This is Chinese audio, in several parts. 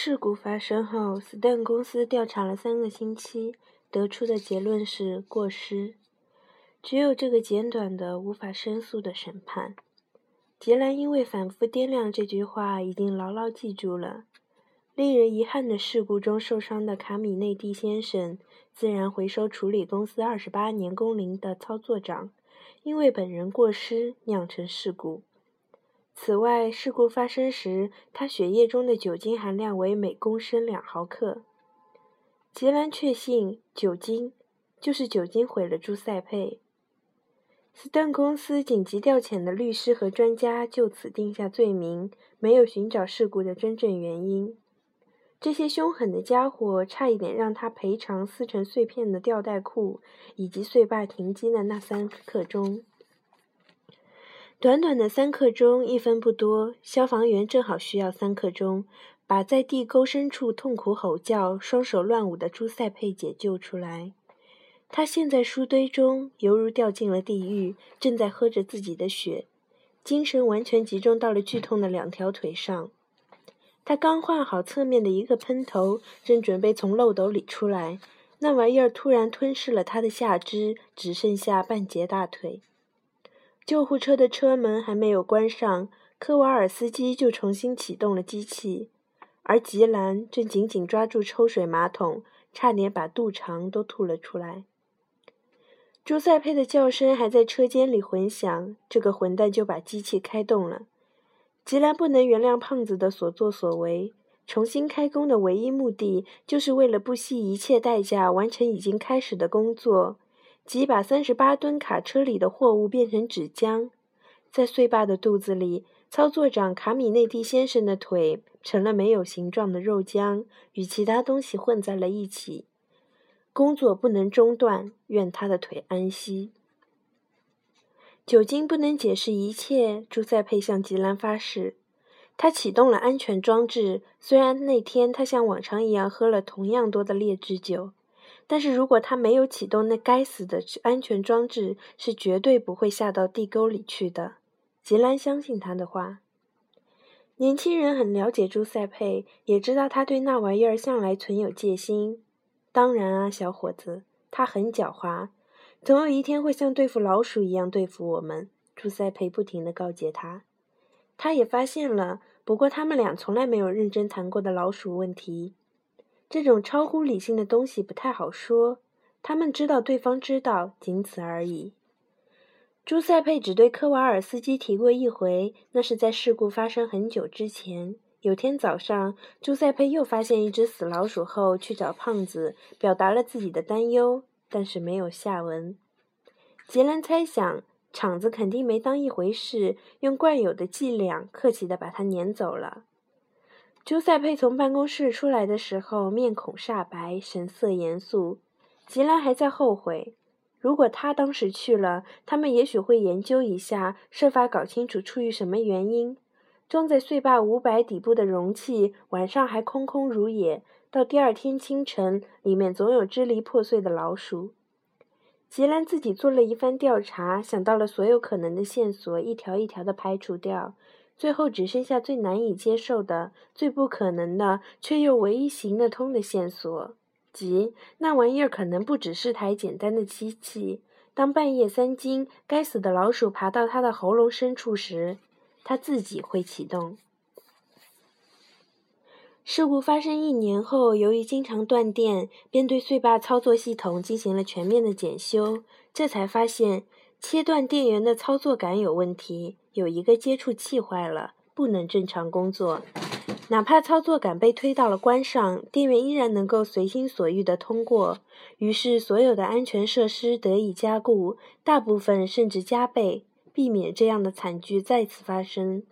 事故发生后，斯顿公司调查了三个星期，得出的结论是过失。只有这个简短的、无法申诉的审判。杰兰因为反复掂量这句话，已经牢牢记住了。令人遗憾的事故中受伤的卡米内蒂先生，自然回收处理公司二十八年工龄的操作长，因为本人过失酿成事故。此外，事故发生时，他血液中的酒精含量为每公升两毫克。杰兰确信，酒精就是酒精毁了朱塞佩。斯顿公司紧急调遣的律师和专家就此定下罪名，没有寻找事故的真正原因。这些凶狠的家伙差一点让他赔偿撕成碎片的吊带裤以及碎坝停机的那三刻钟。短短的三刻钟，一分不多。消防员正好需要三刻钟，把在地沟深处痛苦吼叫、双手乱舞的朱塞佩解救出来。他陷在书堆中，犹如掉进了地狱，正在喝着自己的血，精神完全集中到了剧痛的两条腿上。他刚换好侧面的一个喷头，正准备从漏斗里出来，那玩意儿突然吞噬了他的下肢，只剩下半截大腿。救护车的车门还没有关上，科瓦尔斯基就重新启动了机器，而吉兰正紧紧抓住抽水马桶，差点把肚肠都吐了出来。朱塞佩的叫声还在车间里混响，这个混蛋就把机器开动了。吉兰不能原谅胖子的所作所为。重新开工的唯一目的，就是为了不惜一切代价完成已经开始的工作，即把三十八吨卡车里的货物变成纸浆。在碎坝的肚子里，操作长卡米内蒂先生的腿成了没有形状的肉浆，与其他东西混在了一起。工作不能中断，愿他的腿安息。酒精不能解释一切。朱塞佩向吉兰发誓，他启动了安全装置。虽然那天他像往常一样喝了同样多的劣质酒，但是如果他没有启动那该死的安全装置，是绝对不会下到地沟里去的。吉兰相信他的话。年轻人很了解朱塞佩，也知道他对那玩意儿向来存有戒心。当然啊，小伙子，他很狡猾。总有一天会像对付老鼠一样对付我们，朱塞佩不停地告诫他。他也发现了，不过他们俩从来没有认真谈过的老鼠问题。这种超乎理性的东西不太好说。他们知道对方知道，仅此而已。朱塞佩只对科瓦尔斯基提过一回，那是在事故发生很久之前。有天早上，朱塞佩又发现一只死老鼠后，去找胖子，表达了自己的担忧。但是没有下文。杰兰猜想，厂子肯定没当一回事，用惯有的伎俩，客气地把他撵走了。朱塞佩从办公室出来的时候，面孔煞白，神色严肃。吉兰还在后悔，如果他当时去了，他们也许会研究一下，设法搞清楚出于什么原因。装在碎坝五百底部的容器，晚上还空空如也。到第二天清晨，里面总有支离破碎的老鼠。吉兰自己做了一番调查，想到了所有可能的线索，一条一条的排除掉，最后只剩下最难以接受的、最不可能的，却又唯一行得通的线索，即那玩意儿可能不只是台简单的机器。当半夜三更，该死的老鼠爬到他的喉咙深处时，他自己会启动。事故发生一年后，由于经常断电，便对碎坝操作系统进行了全面的检修。这才发现切断电源的操作杆有问题，有一个接触器坏了，不能正常工作。哪怕操作杆被推到了关上，电源依然能够随心所欲地通过。于是，所有的安全设施得以加固，大部分甚至加倍，避免这样的惨剧再次发生。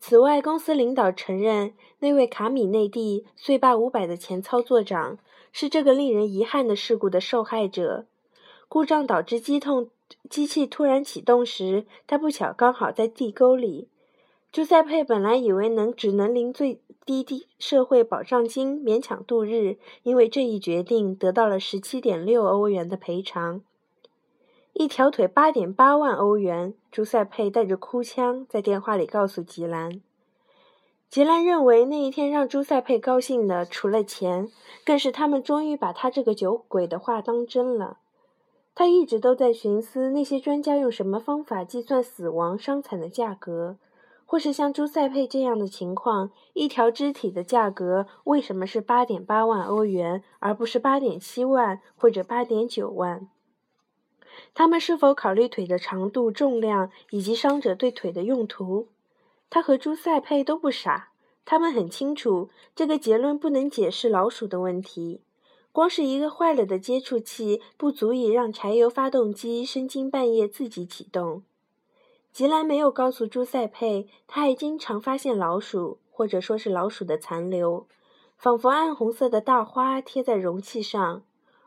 此外，公司领导承认，那位卡米内蒂碎坝五百的前操作长是这个令人遗憾的事故的受害者。故障导致机痛，机器突然启动时，他不巧刚好在地沟里。朱塞佩本来以为能只能领最低低社会保障金勉强度日，因为这一决定得到了十七点六欧元的赔偿。一条腿八点八万欧元，朱塞佩带着哭腔在电话里告诉吉兰。吉兰认为那一天让朱塞佩高兴的，除了钱，更是他们终于把他这个酒鬼的话当真了。他一直都在寻思那些专家用什么方法计算死亡伤残的价格，或是像朱塞佩这样的情况，一条肢体的价格为什么是八点八万欧元，而不是八点七万或者八点九万？他们是否考虑腿的长度、重量以及伤者对腿的用途？他和朱塞佩都不傻，他们很清楚这个结论不能解释老鼠的问题。光是一个坏了的接触器，不足以让柴油发动机深更半夜自己启动。吉兰没有告诉朱塞佩，他还经常发现老鼠，或者说是老鼠的残留，仿佛暗红色的大花贴在容器上。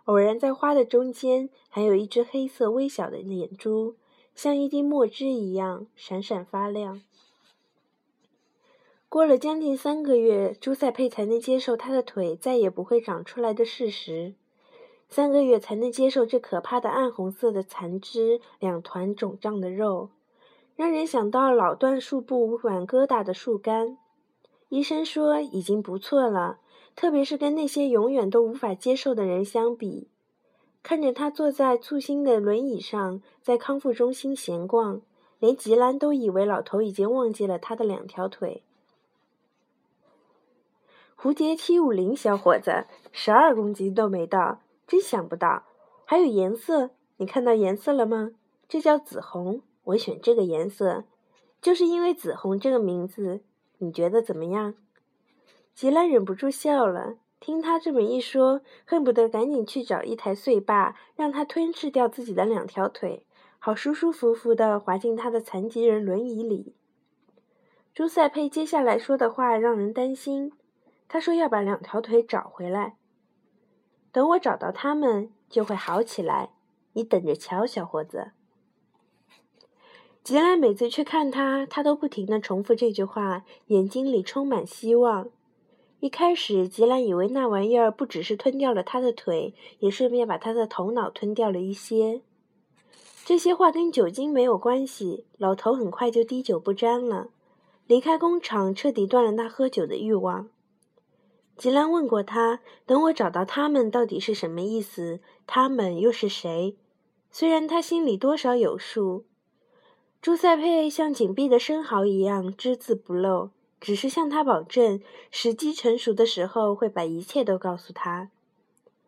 偶然在花的中间，还有一只黑色微小的眼珠，像一滴墨汁一样闪闪发亮。过了将近三个月，朱塞佩才能接受他的腿再也不会长出来的事实。三个月才能接受这可怕的暗红色的残肢，两团肿胀的肉，让人想到老断树部软疙瘩的树干。医生说已经不错了，特别是跟那些永远都无法接受的人相比。看着他坐在簇新的轮椅上，在康复中心闲逛，连吉兰都以为老头已经忘记了他的两条腿。蝴蝶七五零，小伙子，十二公斤都没到，真想不到。还有颜色，你看到颜色了吗？这叫紫红，我选这个颜色，就是因为紫红这个名字。你觉得怎么样？吉兰忍不住笑了，听他这么一说，恨不得赶紧去找一台碎霸，让他吞噬掉自己的两条腿，好舒舒服服地滑进他的残疾人轮椅里。朱塞佩接下来说的话让人担心。他说要把两条腿找回来，等我找到他们就会好起来。你等着瞧，小伙子。吉兰每次去看他，他都不停地重复这句话，眼睛里充满希望。一开始，吉兰以为那玩意儿不只是吞掉了他的腿，也顺便把他的头脑吞掉了一些。这些话跟酒精没有关系，老头很快就滴酒不沾了，离开工厂，彻底断了那喝酒的欲望。吉兰问过他：“等我找到他们，到底是什么意思？他们又是谁？”虽然他心里多少有数，朱塞佩像紧闭的生蚝一样只字不漏，只是向他保证，时机成熟的时候会把一切都告诉他。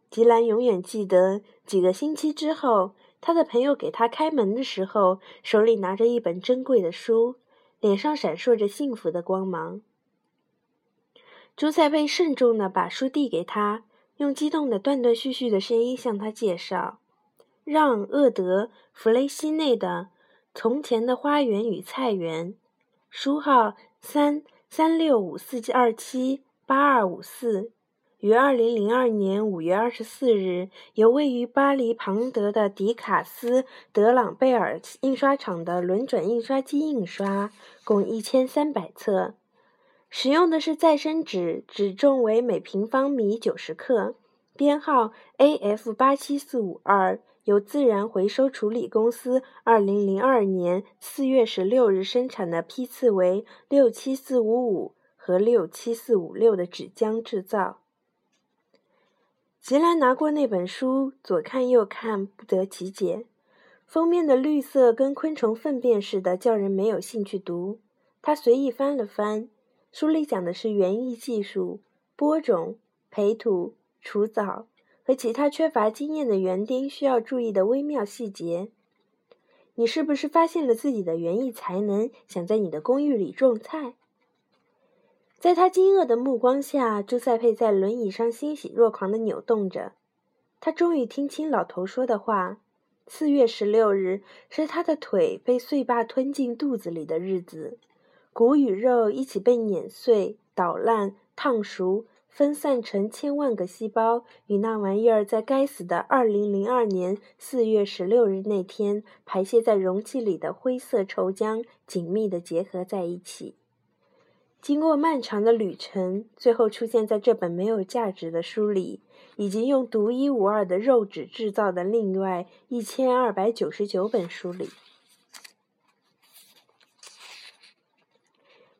吉兰永远记得，几个星期之后，他的朋友给他开门的时候，手里拿着一本珍贵的书，脸上闪烁着幸福的光芒。朱塞佩慎重地把书递给他，用激动的断断续续的声音向他介绍：让·厄德·弗雷西内的《从前的花园与菜园》，书号三三六五四二七八二五四，于二零零二年五月二十四日由位于巴黎庞德的迪卡斯·德朗贝尔印刷厂的轮转印刷机印刷，共一千三百册。使用的是再生纸，纸重为每平方米九十克，编号 AF 八七四五二，由自然回收处理公司二零零二年四月十六日生产的批次为六七四五五和六七四五六的纸浆制造。吉兰拿过那本书，左看右看，不得其解。封面的绿色跟昆虫粪便似的，叫人没有兴趣读。他随意翻了翻。书里讲的是园艺技术、播种、培土、除藻和其他缺乏经验的园丁需要注意的微妙细节。你是不是发现了自己的园艺才能，想在你的公寓里种菜？在他惊愕的目光下，朱塞佩在轮椅上欣喜若狂地扭动着。他终于听清老头说的话：四月十六日是他的腿被碎霸吞进肚子里的日子。骨与肉一起被碾碎、捣烂、烫熟，分散成千万个细胞，与那玩意儿在该死的二零零二年四月十六日那天排泄在容器里的灰色稠浆紧密地结合在一起。经过漫长的旅程，最后出现在这本没有价值的书里，以及用独一无二的肉纸制造的另外一千二百九十九本书里。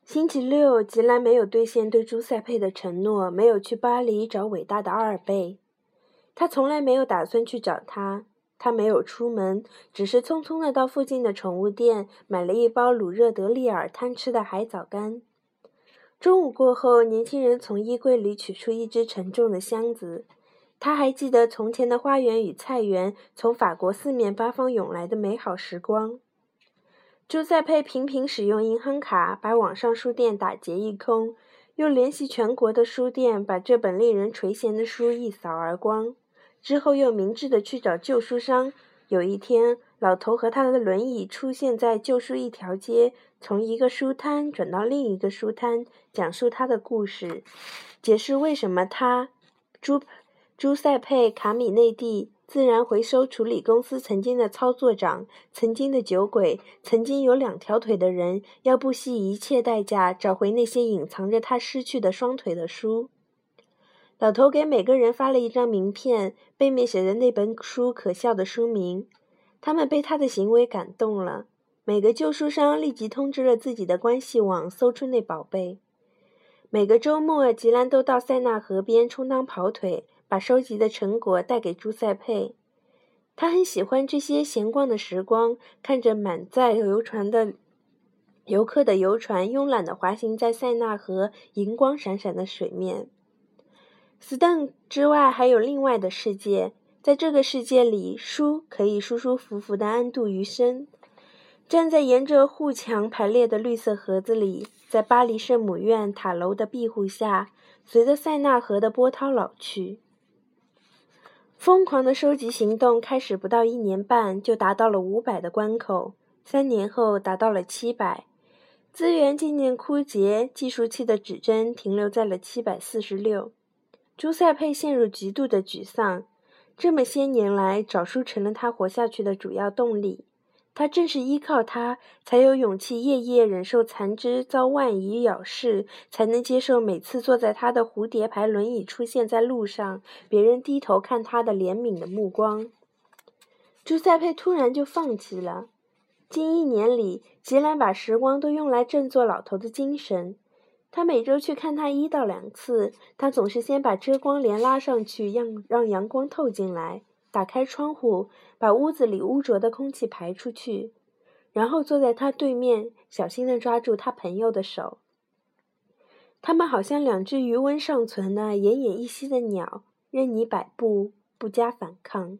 星期六，吉兰没有兑现对朱塞佩的承诺，没有去巴黎找伟大的阿尔贝。他从来没有打算去找他。他没有出门，只是匆匆地到附近的宠物店买了一包鲁热德利尔贪吃的海藻干。中午过后，年轻人从衣柜里取出一只沉重的箱子。他还记得从前的花园与菜园，从法国四面八方涌来的美好时光。朱塞佩频频使用银行卡，把网上书店打劫一空，又联系全国的书店，把这本令人垂涎的书一扫而光。之后又明智地去找旧书商。有一天，老头和他的轮椅出现在旧书一条街，从一个书摊转到另一个书摊，讲述他的故事，解释为什么他朱朱塞佩卡米内蒂。自然回收处理公司曾经的操作长，曾经的酒鬼，曾经有两条腿的人，要不惜一切代价找回那些隐藏着他失去的双腿的书。老头给每个人发了一张名片，背面写着那本书可笑的书名。他们被他的行为感动了。每个旧书商立即通知了自己的关系网，搜出那宝贝。每个周末，吉兰都到塞纳河边充当跑腿。把收集的成果带给朱塞佩，他很喜欢这些闲逛的时光，看着满载游船的游客的游船慵懒地滑行在塞纳河银光闪闪的水面。斯邓之外，还有另外的世界，在这个世界里，书可以舒舒服服地安度余生。站在沿着护墙排列的绿色盒子里，在巴黎圣母院塔楼的庇护下，随着塞纳河的波涛老去。疯狂的收集行动开始不到一年半，就达到了五百的关口。三年后达到了七百，资源渐渐枯竭，计数器的指针停留在了七百四十六。朱塞佩陷入极度的沮丧。这么些年来，找书成了他活下去的主要动力。他正是依靠他，才有勇气夜夜忍受残肢遭万蚁咬噬，才能接受每次坐在他的蝴蝶牌轮椅出现在路上，别人低头看他的怜悯的目光。朱塞佩突然就放弃了。近一年里，吉兰把时光都用来振作老头的精神。他每周去看他一到两次，他总是先把遮光帘拉上去，让让阳光透进来。打开窗户，把屋子里污浊的空气排出去，然后坐在他对面，小心地抓住他朋友的手。他们好像两只余温尚存的奄奄一息的鸟，任你摆布，不加反抗。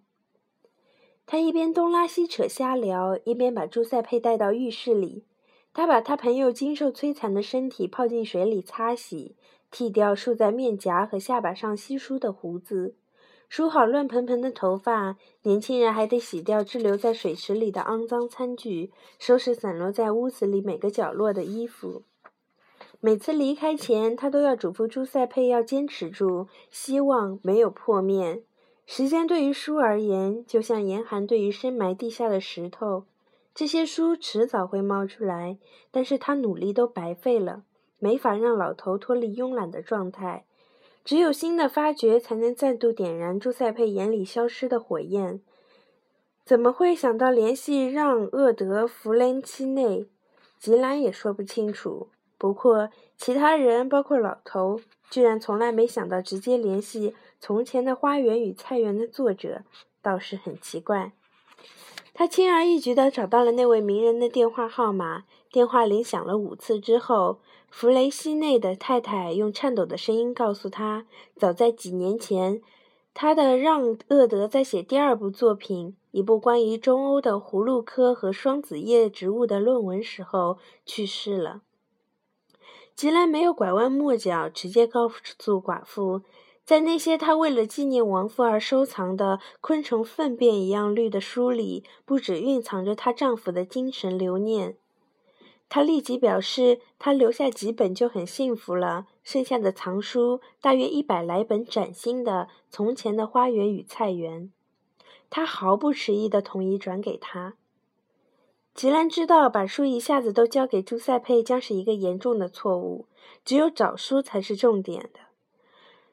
他一边东拉西扯瞎聊，一边把朱塞佩带到浴室里。他把他朋友经受摧残的身体泡进水里擦洗，剃掉竖在面颊和下巴上稀疏的胡子。梳好乱蓬蓬的头发，年轻人还得洗掉滞留在水池里的肮脏餐具，收拾散落在屋子里每个角落的衣服。每次离开前，他都要嘱咐朱塞佩要坚持住，希望没有破灭。时间对于书而言，就像严寒对于深埋地下的石头，这些书迟早会冒出来，但是他努力都白费了，没法让老头脱离慵懒的状态。只有新的发掘，才能再度点燃朱塞佩眼里消失的火焰。怎么会想到联系让·厄德·弗兰基内？吉兰也说不清楚。不过，其他人，包括老头，居然从来没想到直接联系《从前的花园与菜园》的作者，倒是很奇怪。他轻而易举地找到了那位名人的电话号码。电话铃响了五次之后。弗雷西内的太太用颤抖的声音告诉他：“早在几年前，他的让·厄德在写第二部作品，一部关于中欧的葫芦科和双子叶植物的论文时候去世了。”吉兰没有拐弯抹角，直接告诉寡妇：“在那些他为了纪念亡夫而收藏的昆虫粪便一样绿的书里，不止蕴藏着她丈夫的精神留念。”他立即表示，他留下几本就很幸福了，剩下的藏书大约一百来本崭新的《从前的花园与菜园》。他毫不迟疑地同意转给他。吉兰知道，把书一下子都交给朱塞佩将是一个严重的错误，只有找书才是重点的。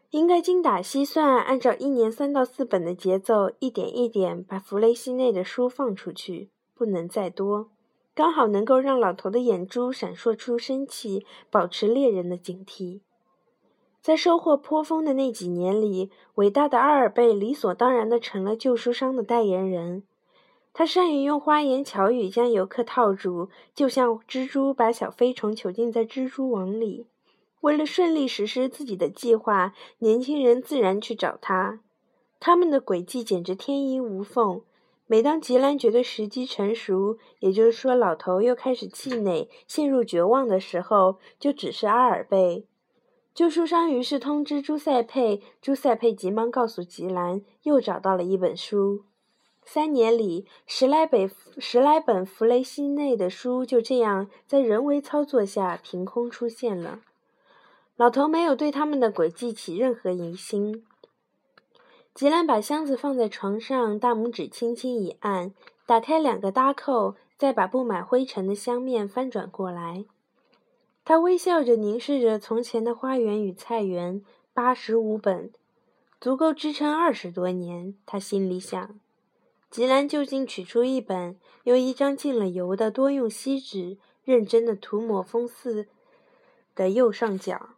应该精打细算，按照一年三到四本的节奏，一点一点把弗雷西内的书放出去，不能再多。刚好能够让老头的眼珠闪烁出生气，保持猎人的警惕。在收获颇丰的那几年里，伟大的阿尔贝理所当然地成了旧书商的代言人。他善于用花言巧语将游客套住，就像蜘蛛把小飞虫囚禁在蜘蛛网里。为了顺利实施自己的计划，年轻人自然去找他。他们的诡计简直天衣无缝。每当吉兰觉得时机成熟，也就是说老头又开始气馁、陷入绝望的时候，就指示阿尔贝。旧书商于是通知朱塞佩，朱塞佩急忙告诉吉兰，又找到了一本书。三年里，十来本十来本弗雷西内的书就这样在人为操作下凭空出现了。老头没有对他们的诡计起任何疑心。吉兰把箱子放在床上，大拇指轻轻一按，打开两个搭扣，再把布满灰尘的箱面翻转过来。他微笑着凝视着从前的花园与菜园，八十五本，足够支撑二十多年。他心里想。吉兰就近取出一本，用一张浸了油的多用锡纸认真的涂抹封四的右上角。